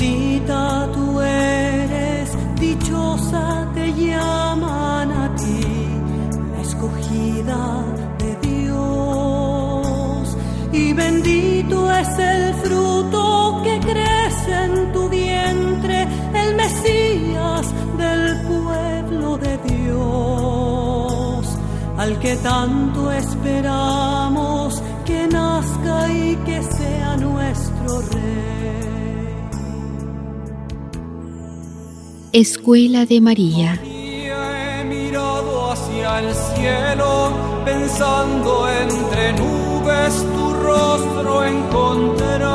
bendita tú eres, dichosa te llaman a ti, la escogida de Dios. Y bendito es el fruto que crece en tu vientre, el Mesías del pueblo de Dios, al que tanto esperamos que nazca y que sea nuestro Rey. Escuela de María. He mirado hacia el cielo, pensando entre nubes tu rostro encontrar.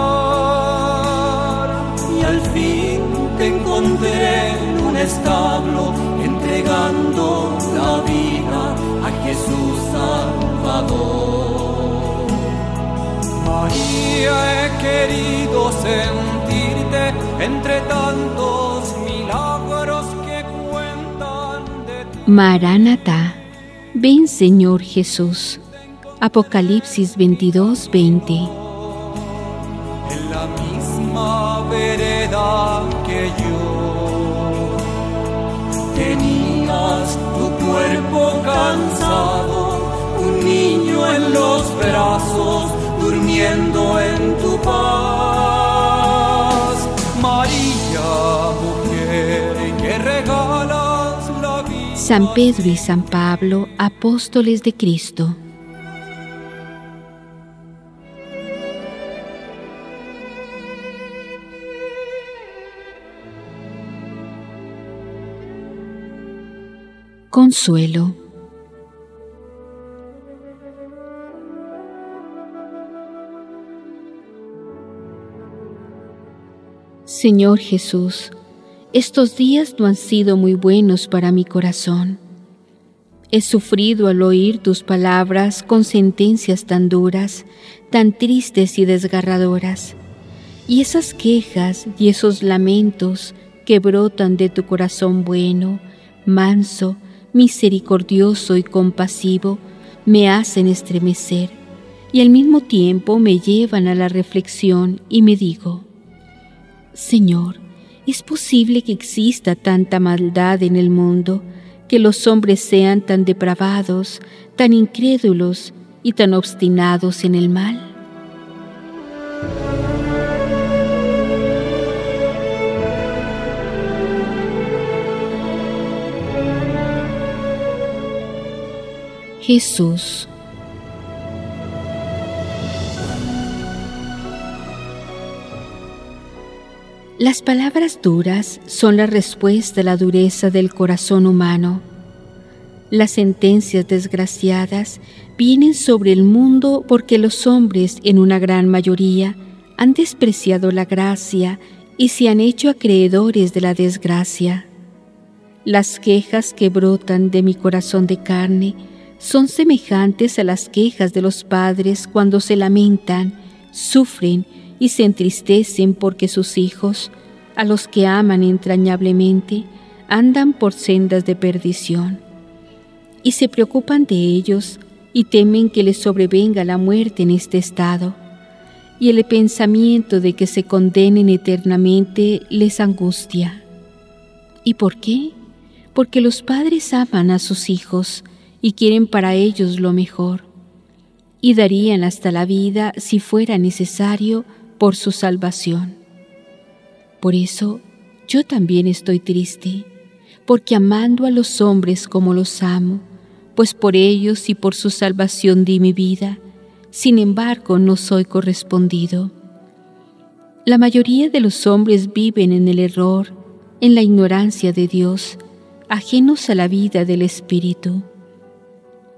Y al fin te encontré en un establo, entregando la vida a Jesús Salvador. María, he querido sentirte entre tantos Maranatá. Ven Señor Jesús. Apocalipsis 22, 20. en la misma vereda que yo. Tenías tu cuerpo cansado, un niño en los brazos, durmiendo en tu paz. San Pedro y San Pablo, apóstoles de Cristo. Consuelo. Señor Jesús, estos días no han sido muy buenos para mi corazón. He sufrido al oír tus palabras con sentencias tan duras, tan tristes y desgarradoras. Y esas quejas y esos lamentos que brotan de tu corazón bueno, manso, misericordioso y compasivo, me hacen estremecer y al mismo tiempo me llevan a la reflexión y me digo, Señor, ¿es posible que exista tanta maldad en el mundo, que los hombres sean tan depravados, tan incrédulos y tan obstinados en el mal? Jesús. Las palabras duras son la respuesta a la dureza del corazón humano. Las sentencias desgraciadas vienen sobre el mundo porque los hombres, en una gran mayoría, han despreciado la gracia y se han hecho acreedores de la desgracia. Las quejas que brotan de mi corazón de carne son semejantes a las quejas de los padres cuando se lamentan, sufren y se entristecen porque sus hijos, a los que aman entrañablemente, andan por sendas de perdición. Y se preocupan de ellos y temen que les sobrevenga la muerte en este estado. Y el pensamiento de que se condenen eternamente les angustia. ¿Y por qué? Porque los padres aman a sus hijos y quieren para ellos lo mejor, y darían hasta la vida si fuera necesario por su salvación. Por eso yo también estoy triste, porque amando a los hombres como los amo, pues por ellos y por su salvación di mi vida, sin embargo no soy correspondido. La mayoría de los hombres viven en el error, en la ignorancia de Dios, ajenos a la vida del Espíritu.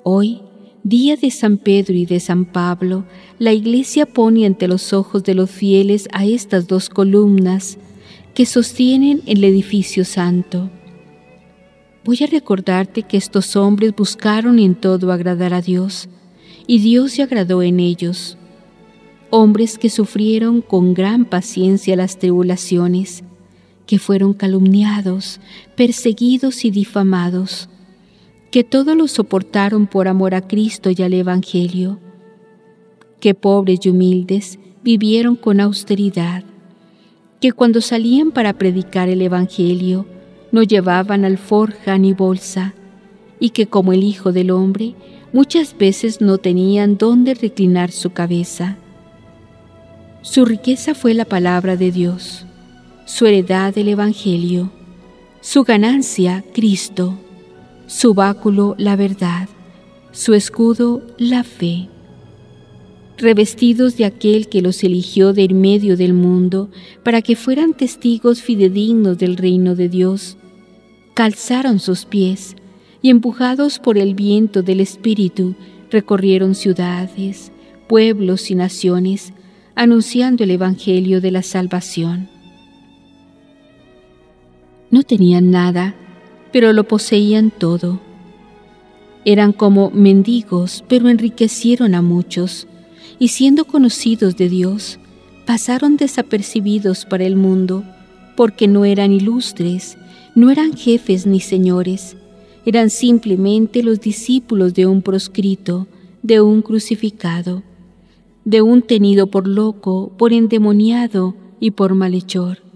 Hoy Día de San Pedro y de San Pablo, la Iglesia pone ante los ojos de los fieles a estas dos columnas que sostienen el edificio santo. Voy a recordarte que estos hombres buscaron en todo agradar a Dios, y Dios se agradó en ellos. Hombres que sufrieron con gran paciencia las tribulaciones, que fueron calumniados, perseguidos y difamados, que todo lo soportaron por amor a Cristo y al Evangelio, que pobres y humildes vivieron con austeridad, que cuando salían para predicar el Evangelio no llevaban alforja ni bolsa, y que como el Hijo del Hombre muchas veces no tenían dónde reclinar su cabeza. Su riqueza fue la palabra de Dios, su heredad el Evangelio, su ganancia Cristo, su báculo la verdad, su escudo la fe revestidos de aquel que los eligió del medio del mundo para que fueran testigos fidedignos del reino de Dios, calzaron sus pies y empujados por el viento del Espíritu recorrieron ciudades, pueblos y naciones, anunciando el Evangelio de la salvación. No tenían nada, pero lo poseían todo. Eran como mendigos, pero enriquecieron a muchos y siendo conocidos de Dios, pasaron desapercibidos para el mundo, porque no eran ilustres, no eran jefes ni señores, eran simplemente los discípulos de un proscrito, de un crucificado, de un tenido por loco, por endemoniado y por malhechor.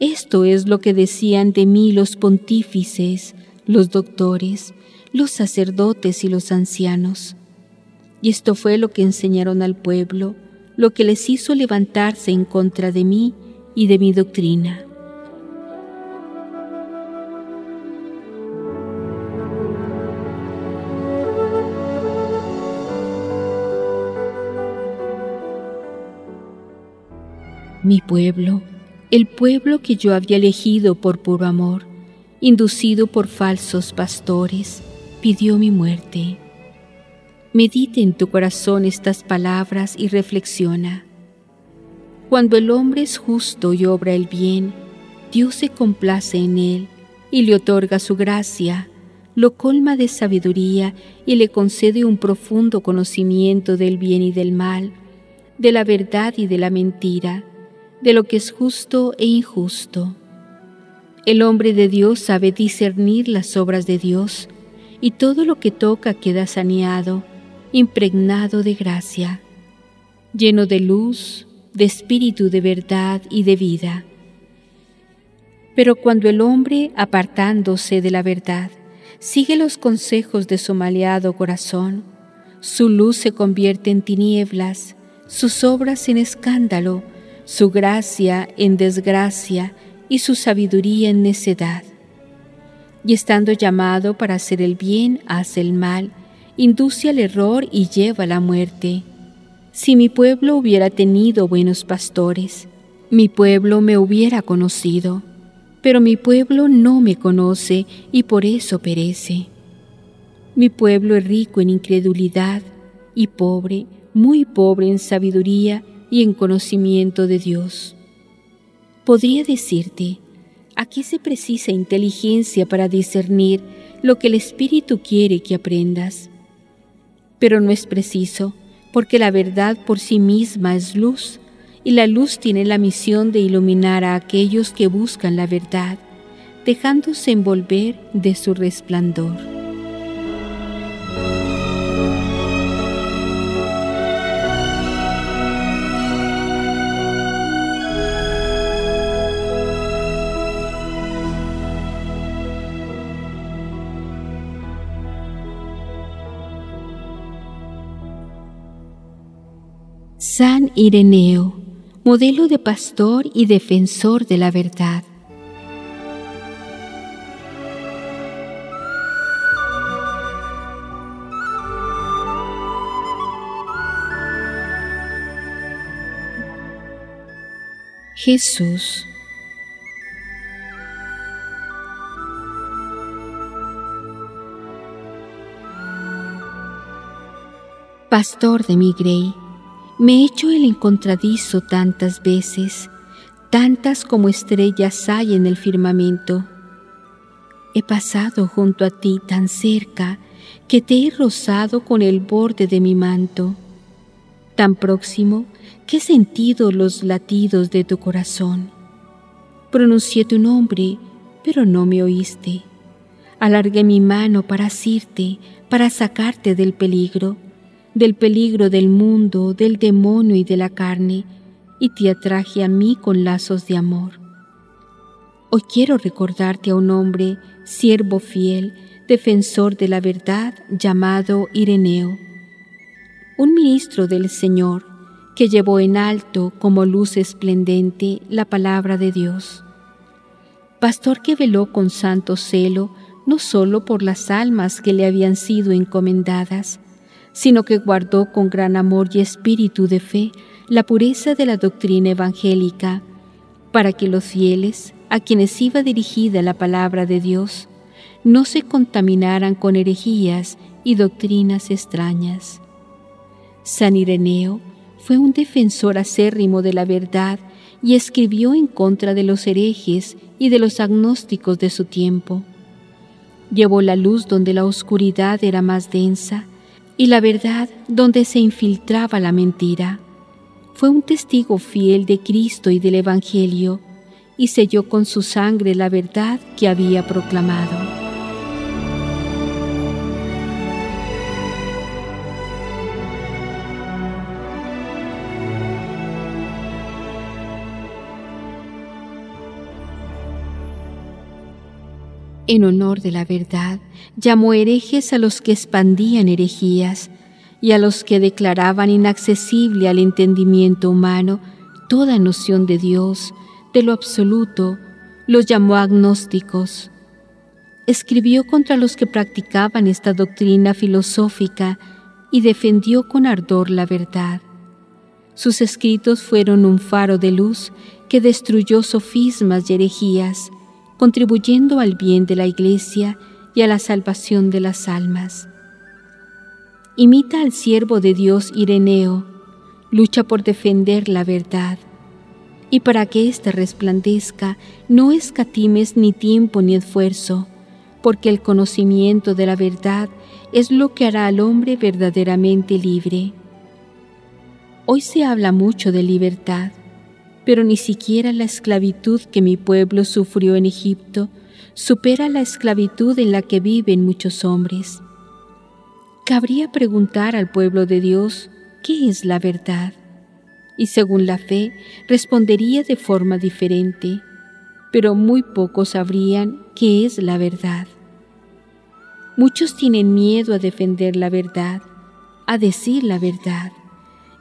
Esto es lo que decían de mí los pontífices, los doctores, los sacerdotes y los ancianos. Y esto fue lo que enseñaron al pueblo, lo que les hizo levantarse en contra de mí y de mi doctrina. Mi pueblo, el pueblo que yo había elegido por puro amor, inducido por falsos pastores, pidió mi muerte. Medite en tu corazón estas palabras y reflexiona. Cuando el hombre es justo y obra el bien, Dios se complace en él y le otorga su gracia, lo colma de sabiduría y le concede un profundo conocimiento del bien y del mal, de la verdad y de la mentira, de lo que es justo e injusto. El hombre de Dios sabe discernir las obras de Dios y todo lo que toca queda saneado impregnado de gracia, lleno de luz, de espíritu de verdad y de vida. Pero cuando el hombre, apartándose de la verdad, sigue los consejos de su maleado corazón, su luz se convierte en tinieblas, sus obras en escándalo, su gracia en desgracia y su sabiduría en necedad. Y estando llamado para hacer el bien, hace el mal, induce al error y lleva a la muerte. Si mi pueblo hubiera tenido buenos pastores, mi pueblo me hubiera conocido, pero mi pueblo no me conoce y por eso perece. Mi pueblo es rico en incredulidad y pobre, muy pobre en sabiduría y en conocimiento de Dios. Podría decirte, aquí se precisa inteligencia para discernir lo que el Espíritu quiere que aprendas pero no es preciso, porque la verdad por sí misma es luz, y la luz tiene la misión de iluminar a aquellos que buscan la verdad, dejándose envolver de su resplandor. San Ireneo, modelo de pastor y defensor de la verdad. Jesús Pastor de mi grey, me he hecho el encontradizo tantas veces, tantas como estrellas hay en el firmamento. He pasado junto a ti tan cerca que te he rozado con el borde de mi manto, tan próximo que he sentido los latidos de tu corazón. Pronuncié tu nombre, pero no me oíste. Alargué mi mano para asirte, para sacarte del peligro, del peligro del mundo, del demonio y de la carne, y te atraje a mí con lazos de amor. Hoy quiero recordarte a un hombre, siervo fiel, defensor de la verdad, llamado Ireneo, un ministro del Señor, que llevó en alto como luz esplendente la palabra de Dios. Pastor que veló con santo celo no solo por las almas que le habían sido encomendadas, sino que guardó con gran amor y espíritu de fe la pureza de la doctrina evangélica, para que los fieles, a quienes iba dirigida la palabra de Dios, no se contaminaran con herejías y doctrinas extrañas. San Ireneo fue un defensor acérrimo de la verdad y escribió en contra de los herejes y de los agnósticos de su tiempo. Llevó la luz donde la oscuridad era más densa y la verdad donde se infiltraba la mentira. Fue un testigo fiel de Cristo y del Evangelio y selló con su sangre la verdad que había proclamado. En honor de la verdad, llamó herejes a los que expandían herejías y a los que declaraban inaccesible al entendimiento humano toda noción de Dios, de lo absoluto, los llamó agnósticos. Escribió contra los que practicaban esta doctrina filosófica y defendió con ardor la verdad. Sus escritos fueron un faro de luz que destruyó sofismas y herejías, contribuyendo al bien de la Iglesia y a la salvación de las almas. Imita al siervo de Dios Ireneo, lucha por defender la verdad, y para que ésta resplandezca, no escatimes ni tiempo ni esfuerzo, porque el conocimiento de la verdad es lo que hará al hombre verdaderamente libre. Hoy se habla mucho de libertad, pero ni siquiera la esclavitud que mi pueblo sufrió en Egipto supera la esclavitud en la que viven muchos hombres. Cabría preguntar al pueblo de Dios qué es la verdad, y según la fe respondería de forma diferente, pero muy pocos sabrían qué es la verdad. Muchos tienen miedo a defender la verdad, a decir la verdad,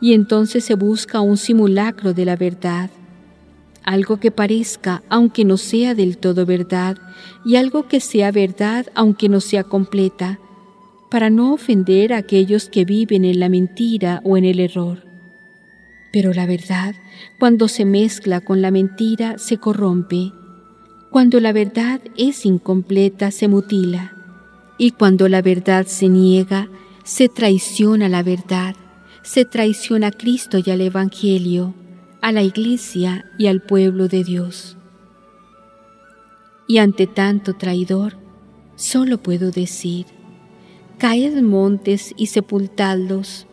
y entonces se busca un simulacro de la verdad algo que parezca aunque no sea del todo verdad, y algo que sea verdad aunque no sea completa, para no ofender a aquellos que viven en la mentira o en el error. Pero la verdad, cuando se mezcla con la mentira, se corrompe. Cuando la verdad es incompleta, se mutila. Y cuando la verdad se niega, se traiciona la verdad, se traiciona a Cristo y al Evangelio a la iglesia y al pueblo de Dios. Y ante tanto traidor, solo puedo decir, caed montes y sepultadlos,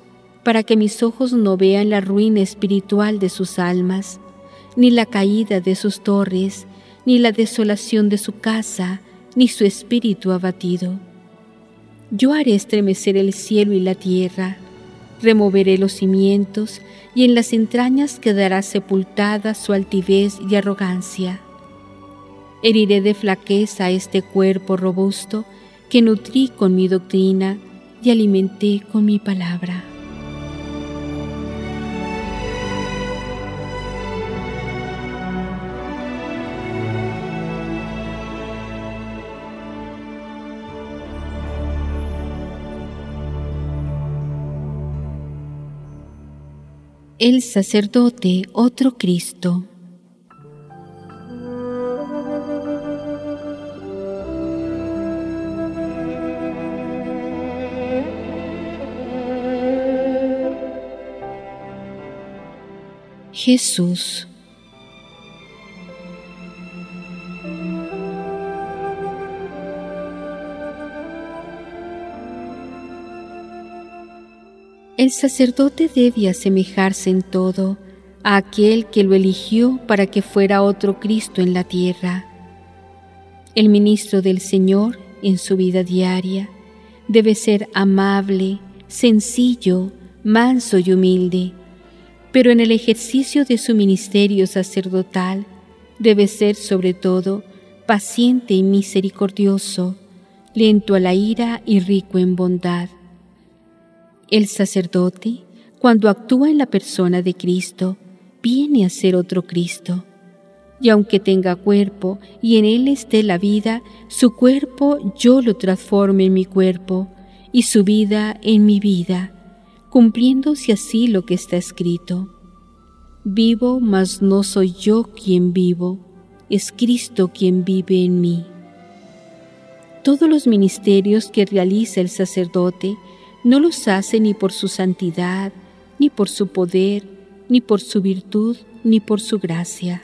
para que mis ojos no vean la ruina espiritual de sus almas, ni la caída de sus torres, ni la desolación de su casa, ni su espíritu abatido. Yo haré estremecer el cielo y la tierra, removeré los cimientos y en las entrañas quedará sepultada su altivez y arrogancia. Heriré de flaqueza este cuerpo robusto que nutrí con mi doctrina y alimenté con mi palabra. el sacerdote otro Cristo. Jesús El sacerdote debe asemejarse en todo a aquel que lo eligió para que fuera otro Cristo en la tierra. El ministro del Señor en su vida diaria debe ser amable, sencillo, manso y humilde, pero en el ejercicio de su ministerio sacerdotal debe ser sobre todo paciente y misericordioso, lento a la ira y rico en bondad el sacerdote, cuando actúa en la persona de Cristo, viene a ser otro Cristo. Y aunque tenga cuerpo y en él esté la vida, su cuerpo yo lo transformo en mi cuerpo y su vida en mi vida, cumpliéndose así lo que está escrito. Vivo, mas no soy yo quien vivo, es Cristo quien vive en mí. Todos los ministerios que realiza el sacerdote no los hace ni por su santidad, ni por su poder, ni por su virtud, ni por su gracia.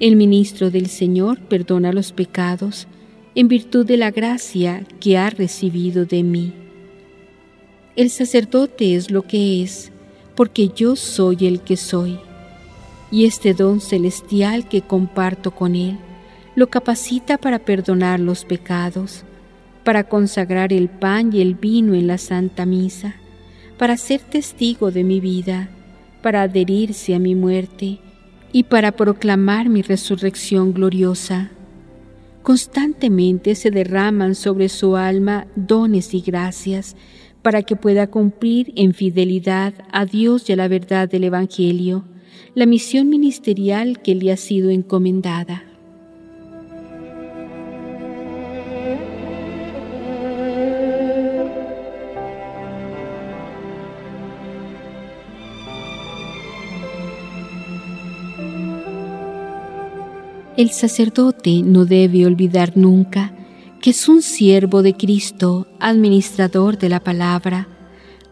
El ministro del Señor perdona los pecados en virtud de la gracia que ha recibido de mí. El sacerdote es lo que es, porque yo soy el que soy, y este don celestial que comparto con él lo capacita para perdonar los pecados, para consagrar el pan y el vino en la Santa Misa, para ser testigo de mi vida, para adherirse a mi muerte y para proclamar mi resurrección gloriosa. Constantemente se derraman sobre su alma dones y gracias para que pueda cumplir en fidelidad a Dios y a la verdad del Evangelio la misión ministerial que le ha sido encomendada. El sacerdote no debe olvidar nunca que es un siervo de Cristo, administrador de la palabra,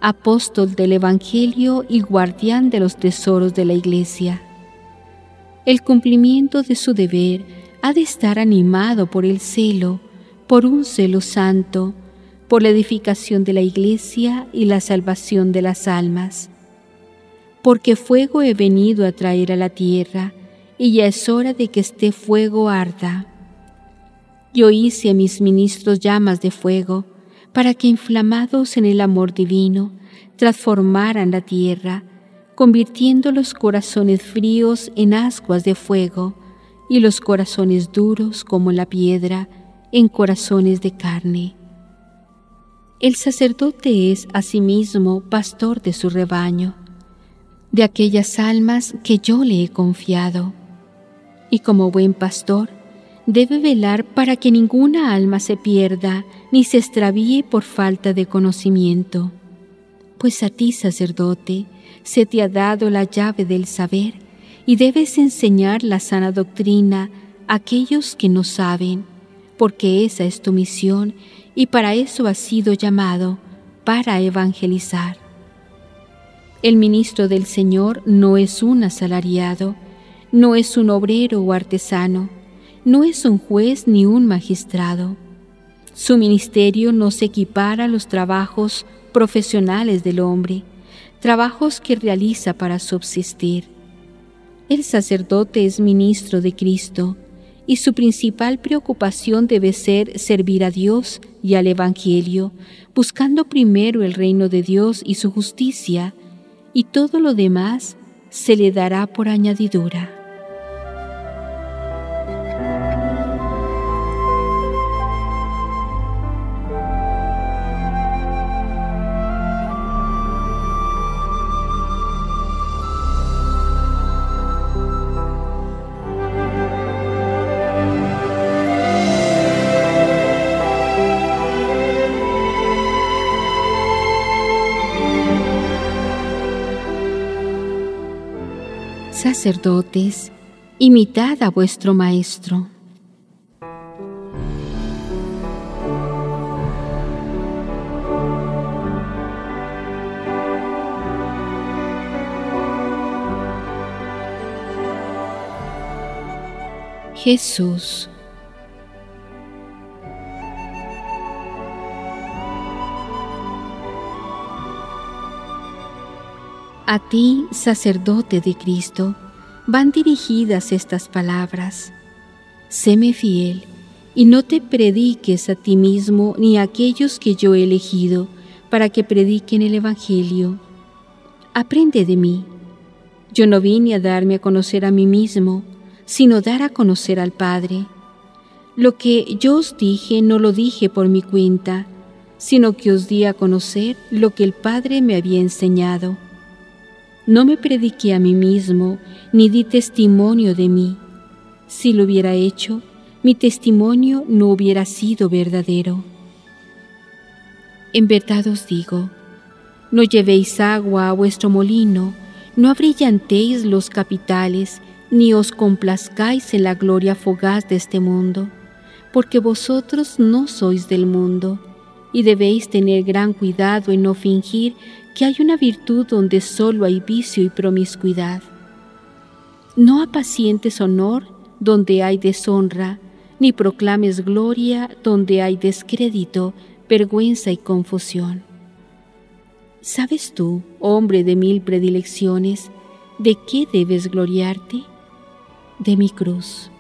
apóstol del Evangelio y guardián de los tesoros de la Iglesia. El cumplimiento de su deber ha de estar animado por el celo, por un celo santo, por la edificación de la Iglesia y la salvación de las almas. Porque fuego he venido a traer a la tierra, y ya es hora de que este fuego arda. Yo hice a mis ministros llamas de fuego, para que inflamados en el amor divino, transformaran la tierra, convirtiendo los corazones fríos en ascuas de fuego y los corazones duros como la piedra en corazones de carne. El sacerdote es asimismo pastor de su rebaño, de aquellas almas que yo le he confiado y como buen pastor debe velar para que ninguna alma se pierda ni se extravíe por falta de conocimiento. Pues a ti, sacerdote, se te ha dado la llave del saber y debes enseñar la sana doctrina a aquellos que no saben, porque esa es tu misión y para eso has sido llamado, para evangelizar. El ministro del Señor no es un asalariado, no es un obrero o artesano, no es un juez ni un magistrado. Su ministerio no se equipara a los trabajos profesionales del hombre, trabajos que realiza para subsistir. El sacerdote es ministro de Cristo y su principal preocupación debe ser servir a Dios y al Evangelio, buscando primero el reino de Dios y su justicia, y todo lo demás se le dará por añadidura. sacerdotes, imitad a vuestro Maestro. Jesús. A ti, sacerdote de Cristo, van dirigidas estas palabras. Séme fiel y no te prediques a ti mismo ni a aquellos que yo he elegido para que prediquen el Evangelio. Aprende de mí. Yo no vine a darme a conocer a mí mismo, sino dar a conocer al Padre. Lo que yo os dije no lo dije por mi cuenta, sino que os di a conocer lo que el Padre me había enseñado. No me prediqué a mí mismo, ni di testimonio de mí. Si lo hubiera hecho, mi testimonio no hubiera sido verdadero. En verdad os digo, no llevéis agua a vuestro molino, no abrillantéis los capitales, ni os complazcáis en la gloria fugaz de este mundo, porque vosotros no sois del mundo, y debéis tener gran cuidado en no fingir que hay una virtud donde solo hay vicio y promiscuidad. No apacientes honor donde hay deshonra, ni proclames gloria donde hay descrédito, vergüenza y confusión. ¿Sabes tú, hombre de mil predilecciones, de qué debes gloriarte? De mi cruz.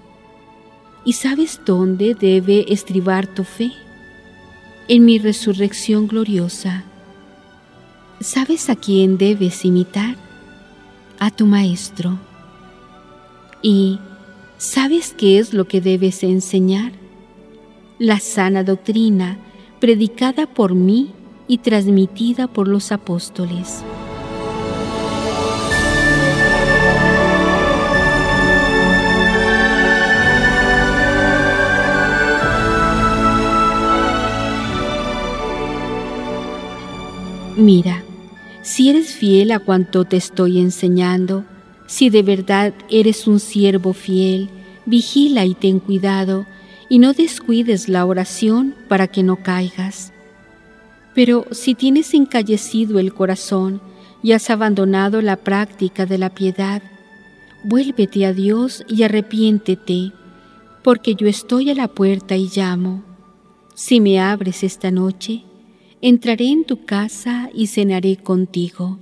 ¿Y sabes dónde debe estribar tu fe? En mi resurrección gloriosa. ¿Sabes a quién debes imitar? A tu Maestro. Y ¿Sabes qué es lo que debes enseñar? La sana doctrina, predicada por mí y transmitida por los apóstoles. Mira, si eres fiel a cuanto te estoy enseñando, si de verdad eres un siervo fiel, vigila y ten cuidado, y no descuides la oración para que no caigas. Pero si tienes encallecido el corazón y has abandonado la práctica de la piedad, vuélvete a Dios y arrepiéntete, porque yo estoy a la puerta y llamo. Si me abres esta noche, entraré en tu casa y cenaré contigo.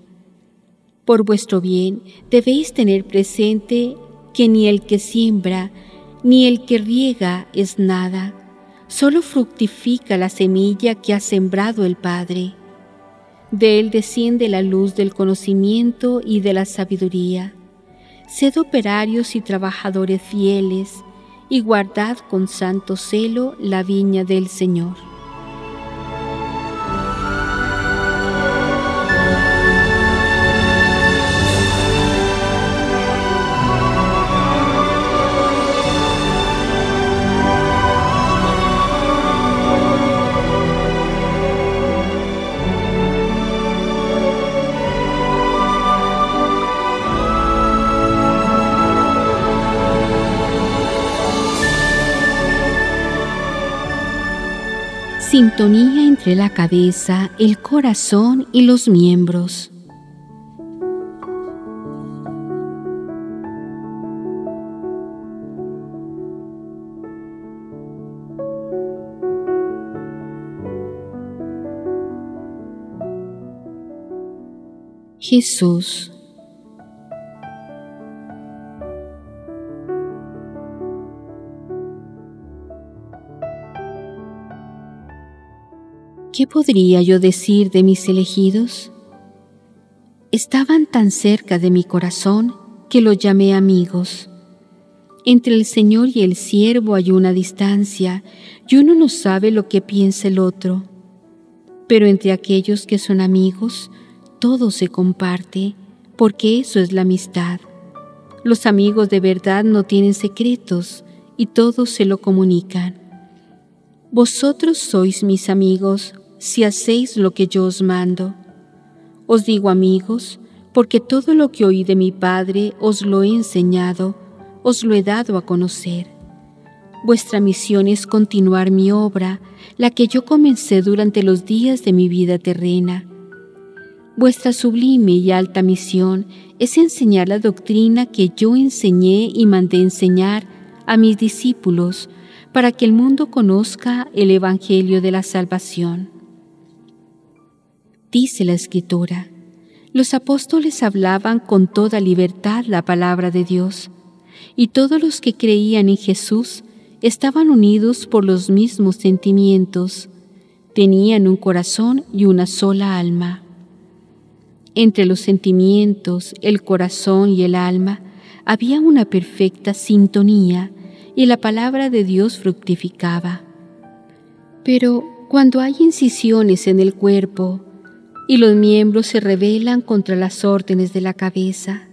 Por vuestro bien debéis tener presente que ni el que siembra ni el que riega es nada, solo fructifica la semilla que ha sembrado el Padre. De él desciende la luz del conocimiento y de la sabiduría. Sed operarios y trabajadores fieles, y guardad con santo celo la viña del Señor. Sintonía entre la cabeza, el corazón y los miembros. Jesús ¿Qué podría yo decir de mis elegidos? Estaban tan cerca de mi corazón que los llamé amigos. Entre el Señor y el siervo hay una distancia y uno no sabe lo que piensa el otro. Pero entre aquellos que son amigos, todo se comparte, porque eso es la amistad. Los amigos de verdad no tienen secretos y todos se lo comunican. Vosotros sois mis amigos si hacéis lo que yo os mando. Os digo amigos, porque todo lo que oí de mi Padre os lo he enseñado, os lo he dado a conocer. Vuestra misión es continuar mi obra, la que yo comencé durante los días de mi vida terrena. Vuestra sublime y alta misión es enseñar la doctrina que yo enseñé y mandé enseñar a mis discípulos para que el mundo conozca el Evangelio de la salvación. Dice la Escritura, los apóstoles hablaban con toda libertad la palabra de Dios, y todos los que creían en Jesús estaban unidos por los mismos sentimientos, tenían un corazón y una sola alma. Entre los sentimientos, el corazón y el alma había una perfecta sintonía y la palabra de Dios fructificaba. Pero cuando hay incisiones en el cuerpo y los miembros se rebelan contra las órdenes de la cabeza,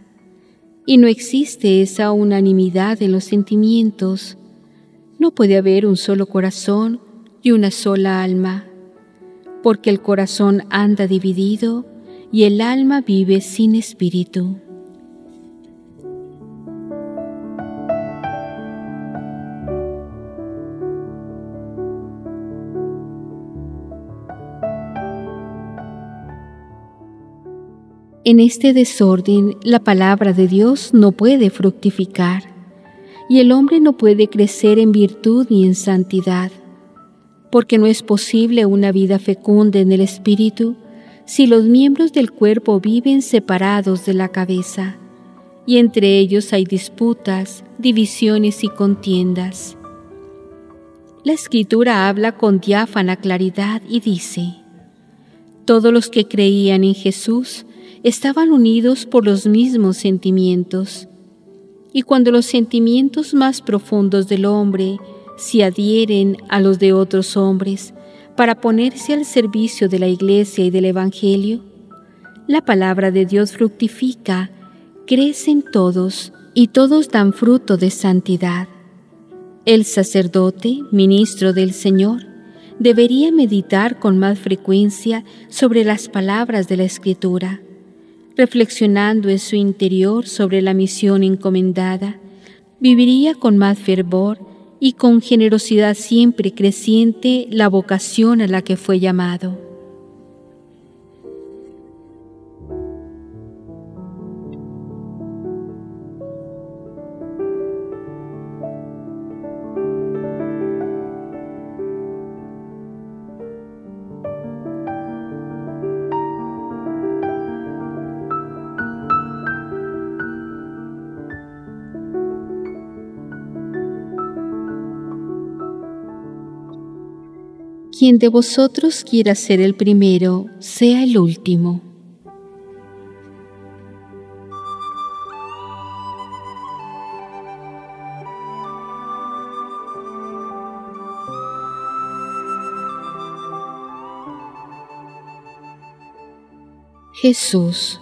y no existe esa unanimidad en los sentimientos, no puede haber un solo corazón y una sola alma, porque el corazón anda dividido y el alma vive sin espíritu. En este desorden la palabra de Dios no puede fructificar y el hombre no puede crecer en virtud ni en santidad, porque no es posible una vida fecunda en el espíritu si los miembros del cuerpo viven separados de la cabeza, y entre ellos hay disputas, divisiones y contiendas. La escritura habla con diáfana claridad y dice, Todos los que creían en Jesús estaban unidos por los mismos sentimientos, y cuando los sentimientos más profundos del hombre se adhieren a los de otros hombres, para ponerse al servicio de la Iglesia y del Evangelio, la palabra de Dios fructifica, crecen todos y todos dan fruto de santidad. El sacerdote, ministro del Señor, debería meditar con más frecuencia sobre las palabras de la Escritura, reflexionando en su interior sobre la misión encomendada, viviría con más fervor y con generosidad siempre creciente la vocación a la que fue llamado. Quien de vosotros quiera ser el primero, sea el último. Jesús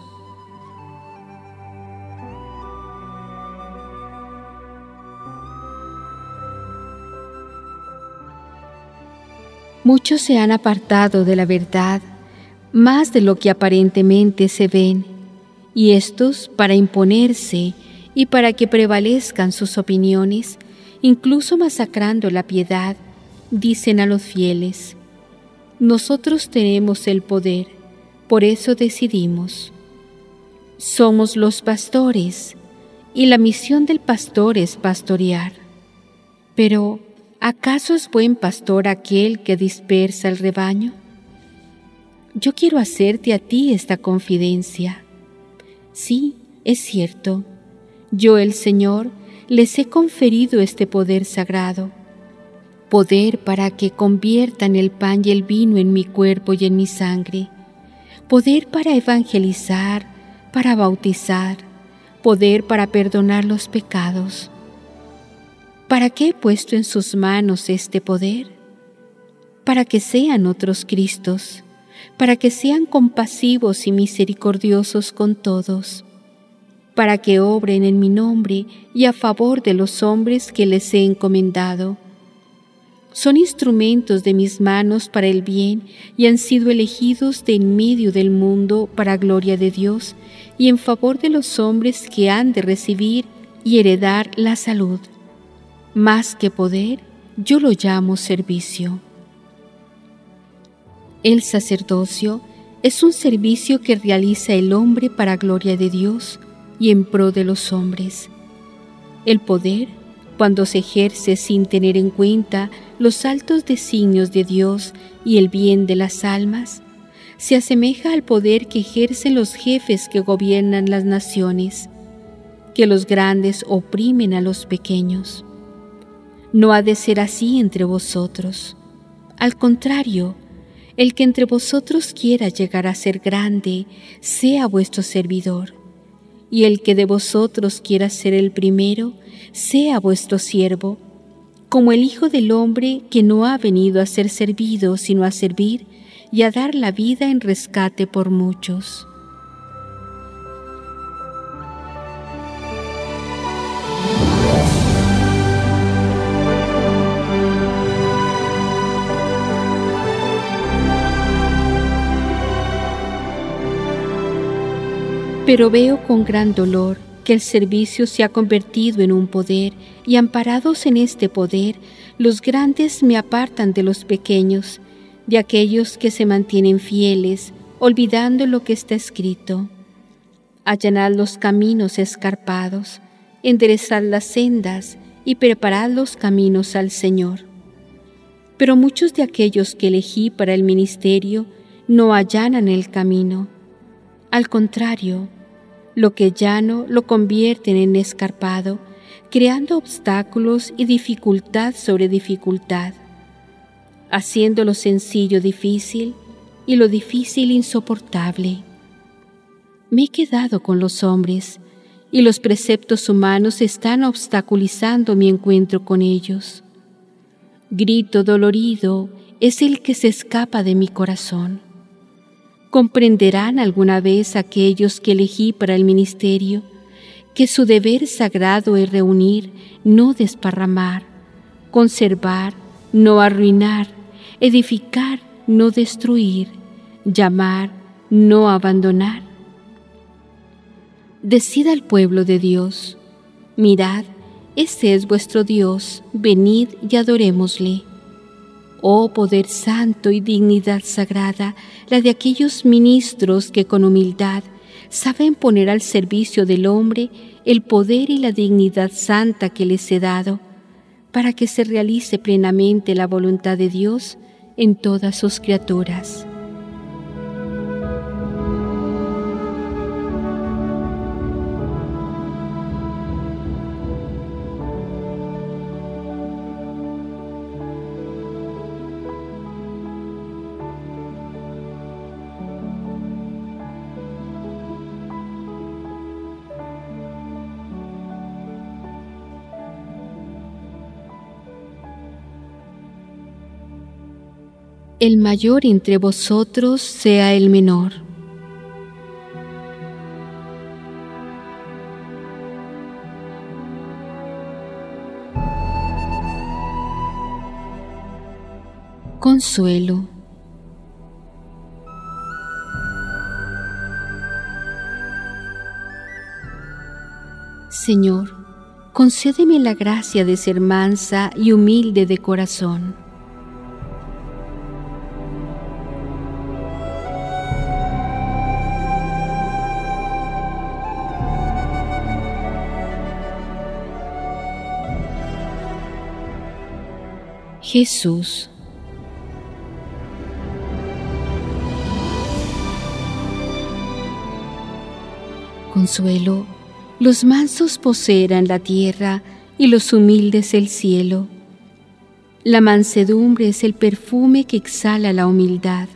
Muchos se han apartado de la verdad, más de lo que aparentemente se ven, y estos, para imponerse y para que prevalezcan sus opiniones, incluso masacrando la piedad, dicen a los fieles, nosotros tenemos el poder, por eso decidimos. Somos los pastores, y la misión del pastor es pastorear. Pero, ¿acaso es buen pastor aquel que dispersa el rebaño? Yo quiero hacerte a ti esta confidencia. Sí, es cierto, yo el Señor les he conferido este poder sagrado, poder para que conviertan el pan y el vino en mi cuerpo y en mi sangre, poder para evangelizar, para bautizar, poder para perdonar los pecados ¿Para qué he puesto en sus manos este poder? Para que sean otros Cristos, para que sean compasivos y misericordiosos con todos, para que obren en mi nombre y a favor de los hombres que les he encomendado. Son instrumentos de mis manos para el bien y han sido elegidos de en medio del mundo para gloria de Dios y en favor de los hombres que han de recibir y heredar la salud. Más que poder, yo lo llamo servicio. El sacerdocio es un servicio que realiza el hombre para gloria de Dios y en pro de los hombres. El poder cuando se ejerce sin tener en cuenta los altos designios de Dios y el bien de las almas, se asemeja al poder que ejercen los jefes que gobiernan las naciones, que los grandes oprimen a los pequeños. No ha de ser así entre vosotros. Al contrario, el que entre vosotros quiera llegar a ser grande, sea vuestro servidor, y el que de vosotros quiera ser el primero, sea vuestro siervo, como el Hijo del Hombre que no ha venido a ser servido, sino a servir y a dar la vida en rescate por muchos. Pero veo con gran dolor que el servicio se ha convertido en un poder y amparados en este poder, los grandes me apartan de los pequeños, de aquellos que se mantienen fieles, olvidando lo que está escrito. Allanad los caminos escarpados, enderezad las sendas y preparad los caminos al Señor. Pero muchos de aquellos que elegí para el ministerio no allanan el camino. Al contrario, lo que llano lo convierten en escarpado, creando obstáculos y dificultad sobre dificultad, haciendo lo sencillo difícil y lo difícil insoportable. Me he quedado con los hombres y los preceptos humanos están obstaculizando mi encuentro con ellos. Grito dolorido es el que se escapa de mi corazón. ¿Comprenderán alguna vez aquellos que elegí para el ministerio que su deber sagrado es reunir, no desparramar, conservar, no arruinar, edificar, no destruir, llamar, no abandonar? Decida al pueblo de Dios, mirad, este es vuestro Dios, venid y adorémosle. Oh poder santo y dignidad sagrada, la de aquellos ministros que con humildad saben poner al servicio del hombre el poder y la dignidad santa que les he dado, para que se realice plenamente la voluntad de Dios en todas sus criaturas. El mayor entre vosotros sea el menor. Consuelo. Señor, concédeme la gracia de ser mansa y humilde de corazón Jesús. Consuelo, los mansos poseerán la tierra y los humildes el cielo. La mansedumbre es el perfume que exhala la humildad.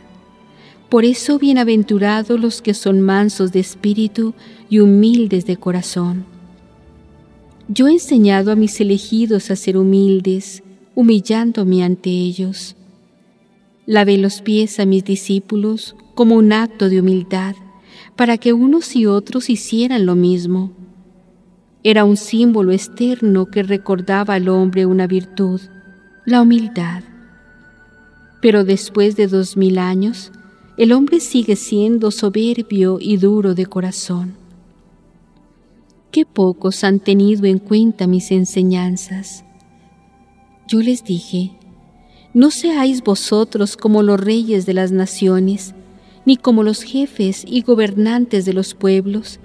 Por eso bienaventurados los que son mansos de espíritu y humildes de corazón. Yo he enseñado a mis elegidos a ser humildes, humillándome ante ellos. Lavé los pies a mis discípulos como un acto de humildad, para que unos y otros hicieran lo mismo. Era un símbolo externo que recordaba al hombre una virtud, la humildad. Pero después de dos mil años, el hombre sigue siendo soberbio y duro de corazón. Qué pocos han tenido en cuenta mis enseñanzas. Yo les dije, no seáis vosotros como los reyes de las naciones, ni como los jefes y gobernantes de los pueblos,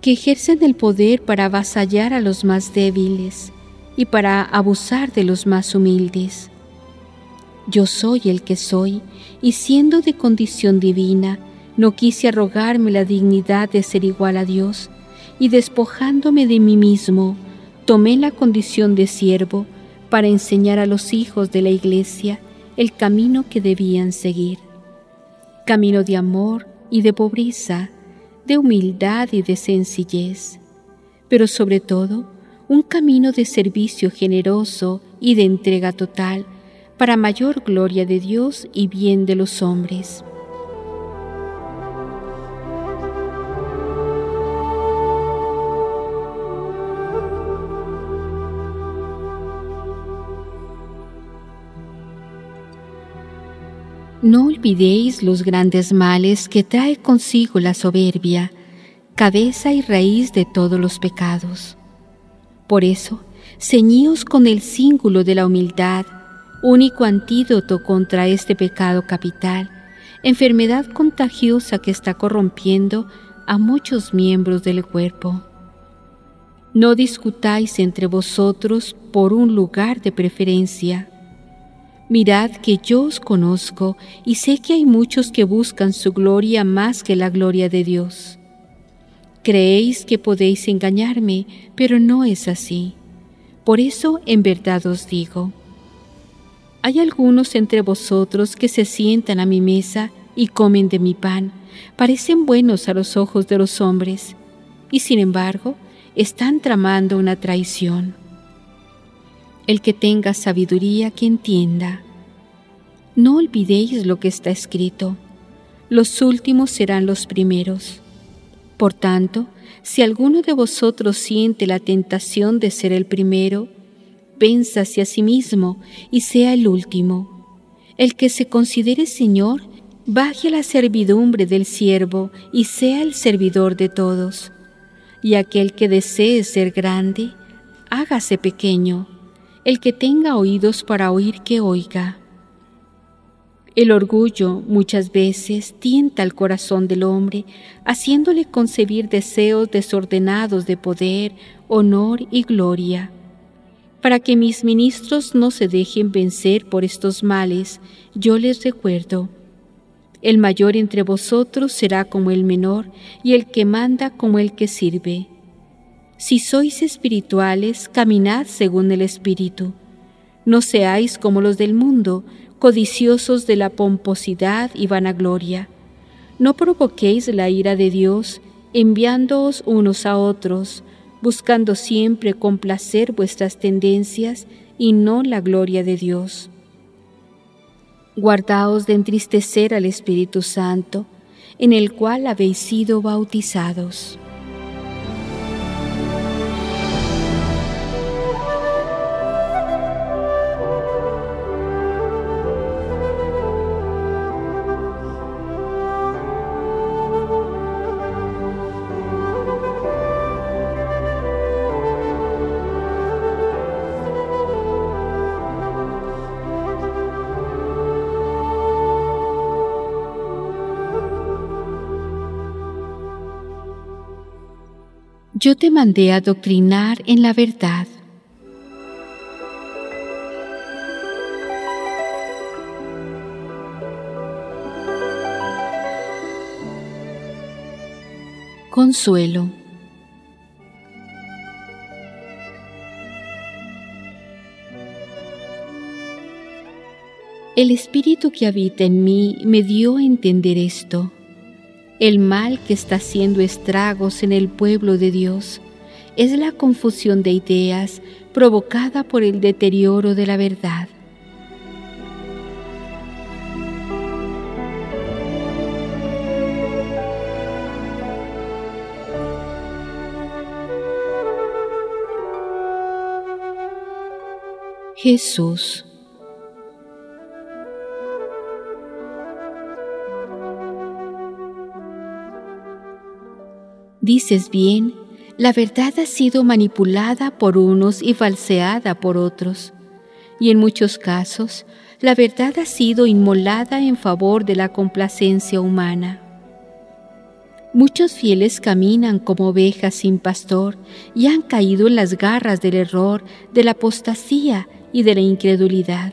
que ejercen el poder para avasallar a los más débiles, y para abusar de los más humildes. Yo soy el que soy, y siendo de condición divina, no quise arrogarme la dignidad de ser igual a Dios, y despojándome de mí mismo, tomé la condición de siervo para enseñar a los hijos de la iglesia el camino que debían seguir. Camino de amor y de pobreza, de humildad y de sencillez, pero sobre todo un camino de servicio generoso y de entrega total para mayor gloria de Dios y bien de los hombres. No olvidéis los grandes males que trae consigo la soberbia, cabeza y raíz de todos los pecados. Por eso, ceñíos con el cíngulo de la humildad, único antídoto contra este pecado capital, enfermedad contagiosa que está corrompiendo a muchos miembros del cuerpo. No discutáis entre vosotros por un lugar de preferencia, Mirad que yo os conozco y sé que hay muchos que buscan su gloria más que la gloria de Dios. Creéis que podéis engañarme, pero no es así. Por eso en verdad os digo, hay algunos entre vosotros que se sientan a mi mesa y comen de mi pan, parecen buenos a los ojos de los hombres, y sin embargo están tramando una traición. El que tenga sabiduría que entienda. No olvidéis lo que está escrito. Los últimos serán los primeros. Por tanto, si alguno de vosotros siente la tentación de ser el primero, pénsase a sí mismo y sea el último. El que se considere Señor, baje a la servidumbre del siervo y sea el servidor de todos. Y aquel que desee ser grande, hágase pequeño el que tenga oídos para oír que oiga. El orgullo muchas veces tienta el corazón del hombre, haciéndole concebir deseos desordenados de poder, honor y gloria. Para que mis ministros no se dejen vencer por estos males, yo les recuerdo, el mayor entre vosotros será como el menor, y el que manda como el que sirve. Si sois espirituales, caminad según el Espíritu. No seáis como los del mundo, codiciosos de la pomposidad y vanagloria. No provoquéis la ira de Dios, enviándoos unos a otros, buscando siempre complacer vuestras tendencias y no la gloria de Dios. Guardaos de entristecer al Espíritu Santo, en el cual habéis sido bautizados. Yo te mandé a doctrinar en la verdad. Consuelo. El Espíritu que habita en mí me dio a entender esto el mal que está haciendo estragos en el pueblo de Dios es la confusión de ideas provocada por el deterioro de la verdad. Jesús Dices bien, la verdad ha sido manipulada por unos y falseada por otros. Y en muchos casos, la verdad ha sido inmolada en favor de la complacencia humana. Muchos fieles caminan como ovejas sin pastor y han caído en las garras del error, de la apostasía y de la incredulidad.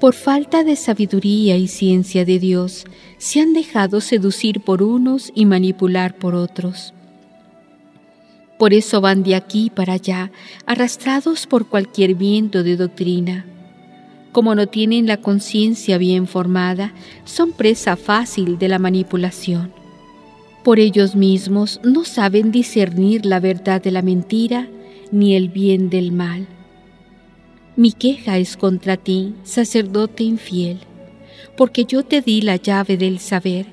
Por falta de sabiduría y ciencia de Dios, se han dejado seducir por unos y manipular por otros. Por eso van de aquí para allá, arrastrados por cualquier viento de doctrina. Como no tienen la conciencia bien formada, son presa fácil de la manipulación. Por ellos mismos no saben discernir la verdad de la mentira ni el bien del mal. Mi queja es contra ti, sacerdote infiel, porque yo te di la llave del saber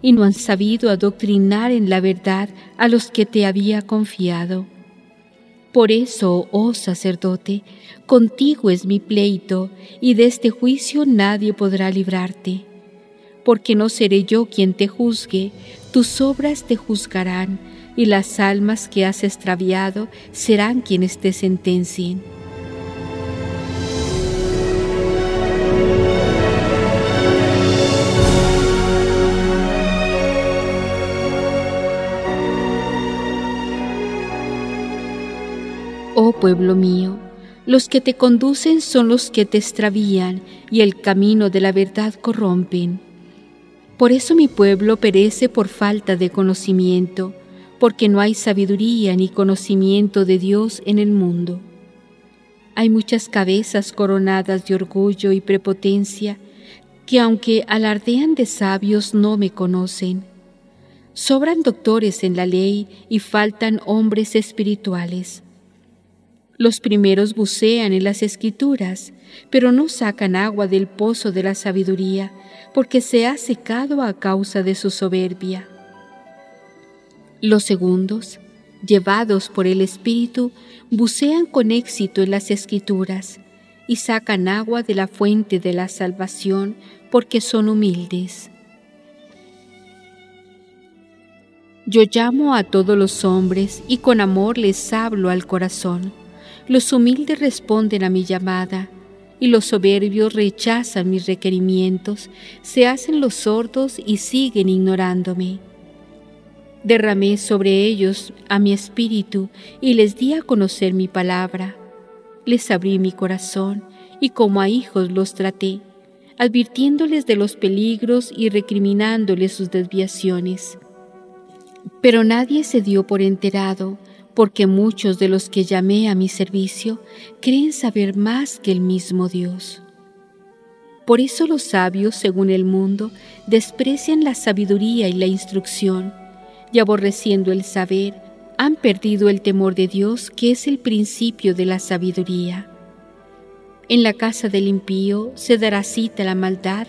y no han sabido adoctrinar en la verdad a los que te había confiado. Por eso, oh sacerdote, contigo es mi pleito, y de este juicio nadie podrá librarte. Porque no seré yo quien te juzgue, tus obras te juzgarán, y las almas que has extraviado serán quienes te sentencien. Oh pueblo mío, los que te conducen son los que te extravían y el camino de la verdad corrompen. Por eso mi pueblo perece por falta de conocimiento, porque no hay sabiduría ni conocimiento de Dios en el mundo. Hay muchas cabezas coronadas de orgullo y prepotencia que aunque alardean de sabios no me conocen. Sobran doctores en la ley y faltan hombres espirituales. Los primeros bucean en las escrituras, pero no sacan agua del pozo de la sabiduría, porque se ha secado a causa de su soberbia. Los segundos, llevados por el Espíritu, bucean con éxito en las escrituras y sacan agua de la fuente de la salvación, porque son humildes. Yo llamo a todos los hombres y con amor les hablo al corazón los humildes responden a mi llamada y los soberbios rechazan mis requerimientos, se hacen los sordos y siguen ignorándome. Derramé sobre ellos a mi espíritu y les di a conocer mi palabra. Les abrí mi corazón y como a hijos los traté, advirtiéndoles de los peligros y recriminándoles sus desviaciones. Pero nadie se dio por enterado porque muchos de los que llamé a mi servicio creen saber más que el mismo Dios. Por eso los sabios, según el mundo, desprecian la sabiduría y la instrucción, y aborreciendo el saber, han perdido el temor de Dios, que es el principio de la sabiduría. En la casa del impío se dará cita la maldad,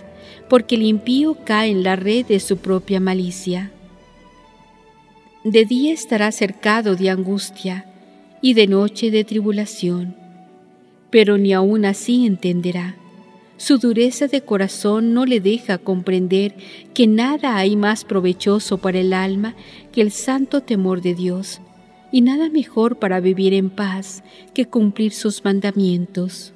porque el impío cae en la red de su propia malicia. De día estará cercado de angustia y de noche de tribulación, pero ni aun así entenderá. Su dureza de corazón no le deja comprender que nada hay más provechoso para el alma que el santo temor de Dios, y nada mejor para vivir en paz que cumplir sus mandamientos.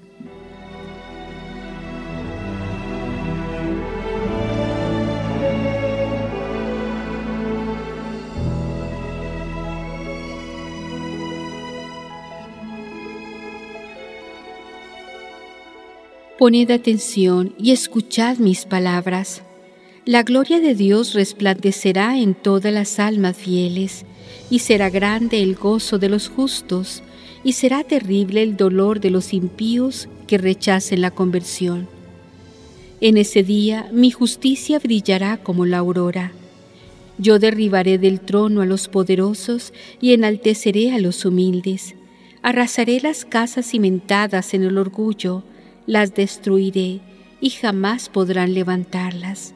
Poned atención y escuchad mis palabras. La gloria de Dios resplandecerá en todas las almas fieles, y será grande el gozo de los justos, y será terrible el dolor de los impíos que rechacen la conversión. En ese día mi justicia brillará como la aurora. Yo derribaré del trono a los poderosos y enalteceré a los humildes. Arrasaré las casas cimentadas en el orgullo, las destruiré y jamás podrán levantarlas.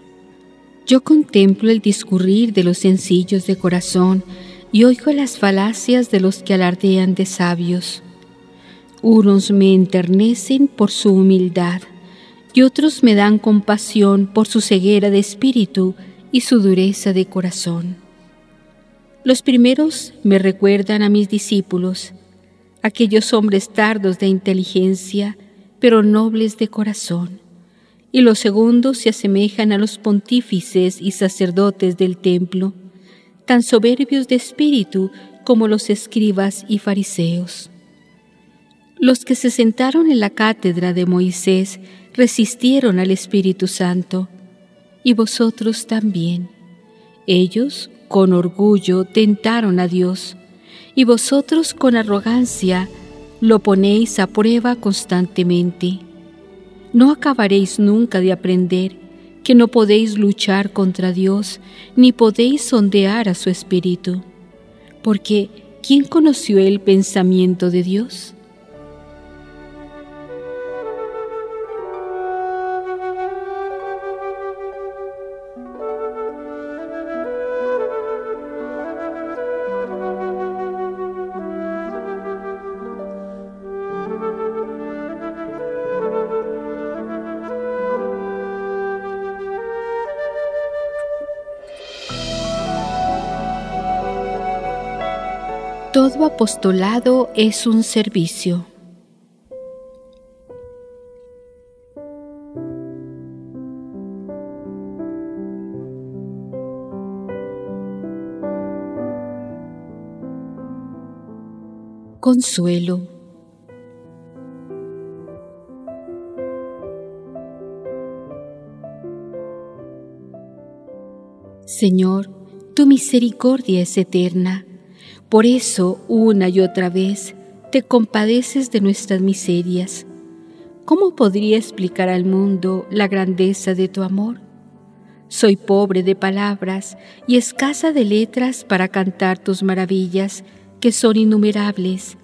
Yo contemplo el discurrir de los sencillos de corazón y oigo las falacias de los que alardean de sabios. Unos me enternecen por su humildad y otros me dan compasión por su ceguera de espíritu y su dureza de corazón. Los primeros me recuerdan a mis discípulos, aquellos hombres tardos de inteligencia, pero nobles de corazón, y los segundos se asemejan a los pontífices y sacerdotes del templo, tan soberbios de espíritu como los escribas y fariseos. Los que se sentaron en la cátedra de Moisés resistieron al Espíritu Santo, y vosotros también. Ellos, con orgullo, tentaron a Dios, y vosotros con arrogancia lo ponéis a prueba constantemente. No acabaréis nunca de aprender que no podéis luchar contra Dios, ni podéis sondear a su Espíritu, porque ¿quién conoció el pensamiento de Dios? Todo apostolado es un servicio. Consuelo. Señor, tu misericordia es eterna por eso, una y otra vez, te compadeces de nuestras miserias. ¿Cómo podría explicar al mundo la grandeza de tu amor? Soy pobre de palabras y escasa de letras para cantar tus maravillas, que son innumerables,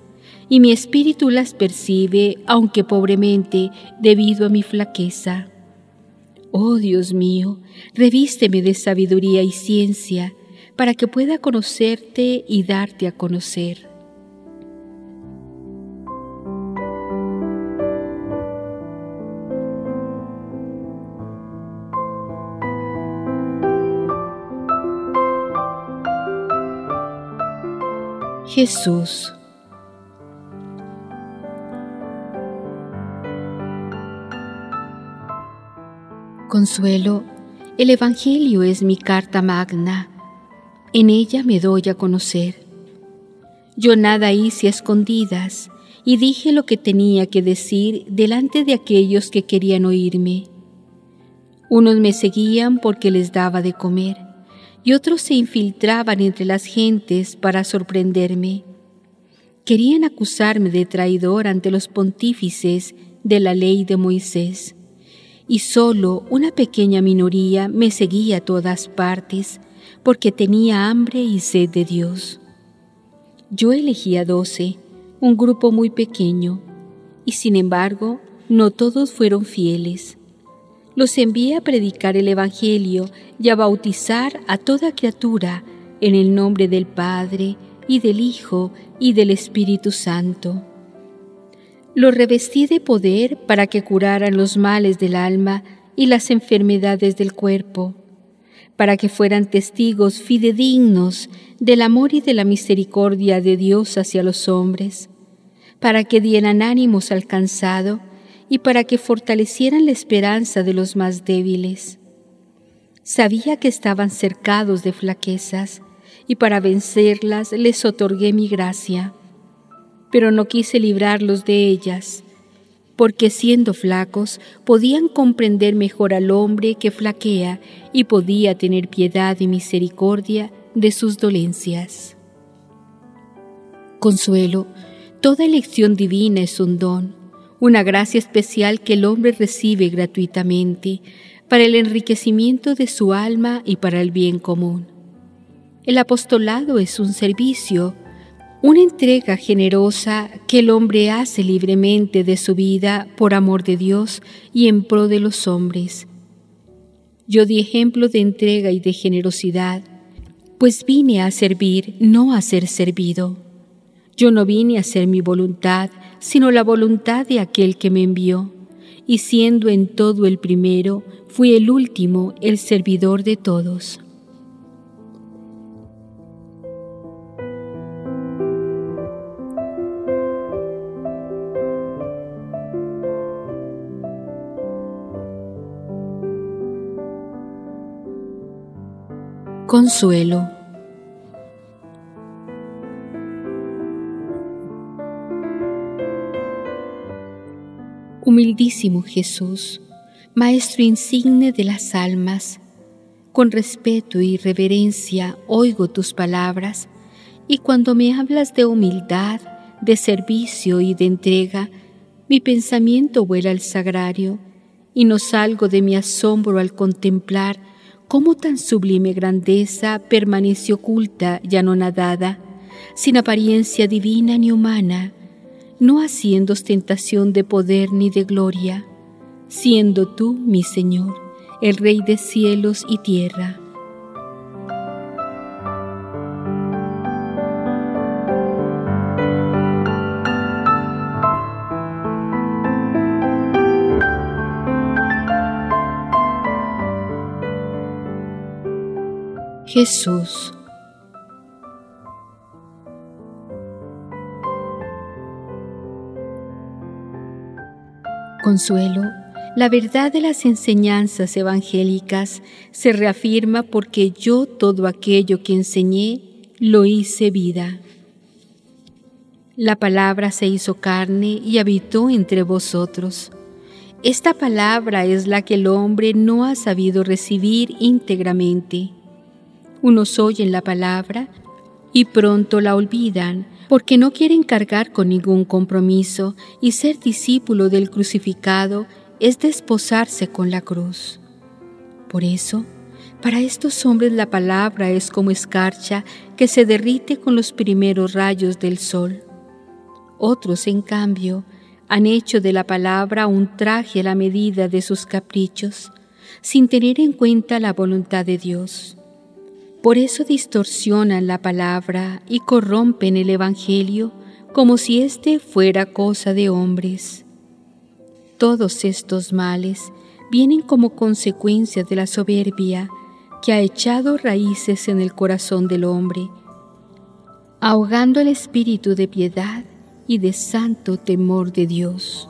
y mi espíritu las percibe, aunque pobremente, debido a mi flaqueza. Oh Dios mío, revísteme de sabiduría y ciencia, para que pueda conocerte y darte a conocer. Jesús. Consuelo, el Evangelio es mi carta magna en ella me doy a conocer. Yo nada hice a escondidas y dije lo que tenía que decir delante de aquellos que querían oírme. Unos me seguían porque les daba de comer y otros se infiltraban entre las gentes para sorprenderme. Querían acusarme de traidor ante los pontífices de la ley de Moisés, y solo una pequeña minoría me seguía a todas partes porque tenía hambre y sed de Dios. Yo elegí a doce, un grupo muy pequeño, y sin embargo no todos fueron fieles. Los envié a predicar el Evangelio y a bautizar a toda criatura en el nombre del Padre y del Hijo y del Espíritu Santo. Los revestí de poder para que curaran los males del alma y las enfermedades del cuerpo para que fueran testigos fidedignos del amor y de la misericordia de Dios hacia los hombres, para que dieran ánimos al cansado y para que fortalecieran la esperanza de los más débiles. Sabía que estaban cercados de flaquezas y para vencerlas les otorgué mi gracia, pero no quise librarlos de ellas porque siendo flacos podían comprender mejor al hombre que flaquea y podía tener piedad y misericordia de sus dolencias. Consuelo, toda elección divina es un don, una gracia especial que el hombre recibe gratuitamente para el enriquecimiento de su alma y para el bien común. El apostolado es un servicio, una entrega generosa que el hombre hace libremente de su vida por amor de Dios y en pro de los hombres. Yo di ejemplo de entrega y de generosidad, pues vine a servir, no a ser servido. Yo no vine a hacer mi voluntad, sino la voluntad de aquel que me envió, y siendo en todo el primero, fui el último, el servidor de todos. Consuelo. Humildísimo Jesús, Maestro insigne de las almas, con respeto y reverencia oigo tus palabras y cuando me hablas de humildad, de servicio y de entrega, mi pensamiento vuela al sagrario y no salgo de mi asombro al contemplar cómo tan sublime grandeza permanece oculta y anonadada, sin apariencia divina ni humana, no haciendo ostentación de poder ni de gloria, siendo tú, mi Señor, el Rey de cielos y tierra. Jesús Consuelo, la verdad de las enseñanzas evangélicas se reafirma porque yo todo aquello que enseñé lo hice vida. La palabra se hizo carne y habitó entre vosotros. Esta palabra es la que el hombre no ha sabido recibir íntegramente. Unos oyen la palabra y pronto la olvidan porque no quieren cargar con ningún compromiso y ser discípulo del crucificado es desposarse con la cruz. Por eso, para estos hombres la palabra es como escarcha que se derrite con los primeros rayos del sol. Otros, en cambio, han hecho de la palabra un traje a la medida de sus caprichos, sin tener en cuenta la voluntad de Dios. Por eso distorsionan la palabra y corrompen el Evangelio como si éste fuera cosa de hombres. Todos estos males vienen como consecuencia de la soberbia que ha echado raíces en el corazón del hombre, ahogando el espíritu de piedad y de santo temor de Dios.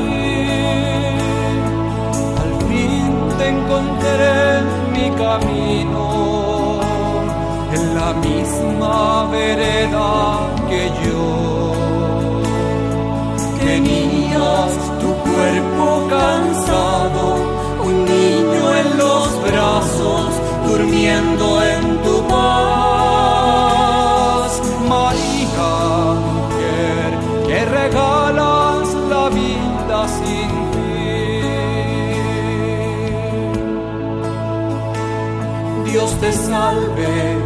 En mi camino, en la misma vereda que yo. Tenías tu cuerpo cansado, un niño en los brazos, durmiendo en tu paz. Te salve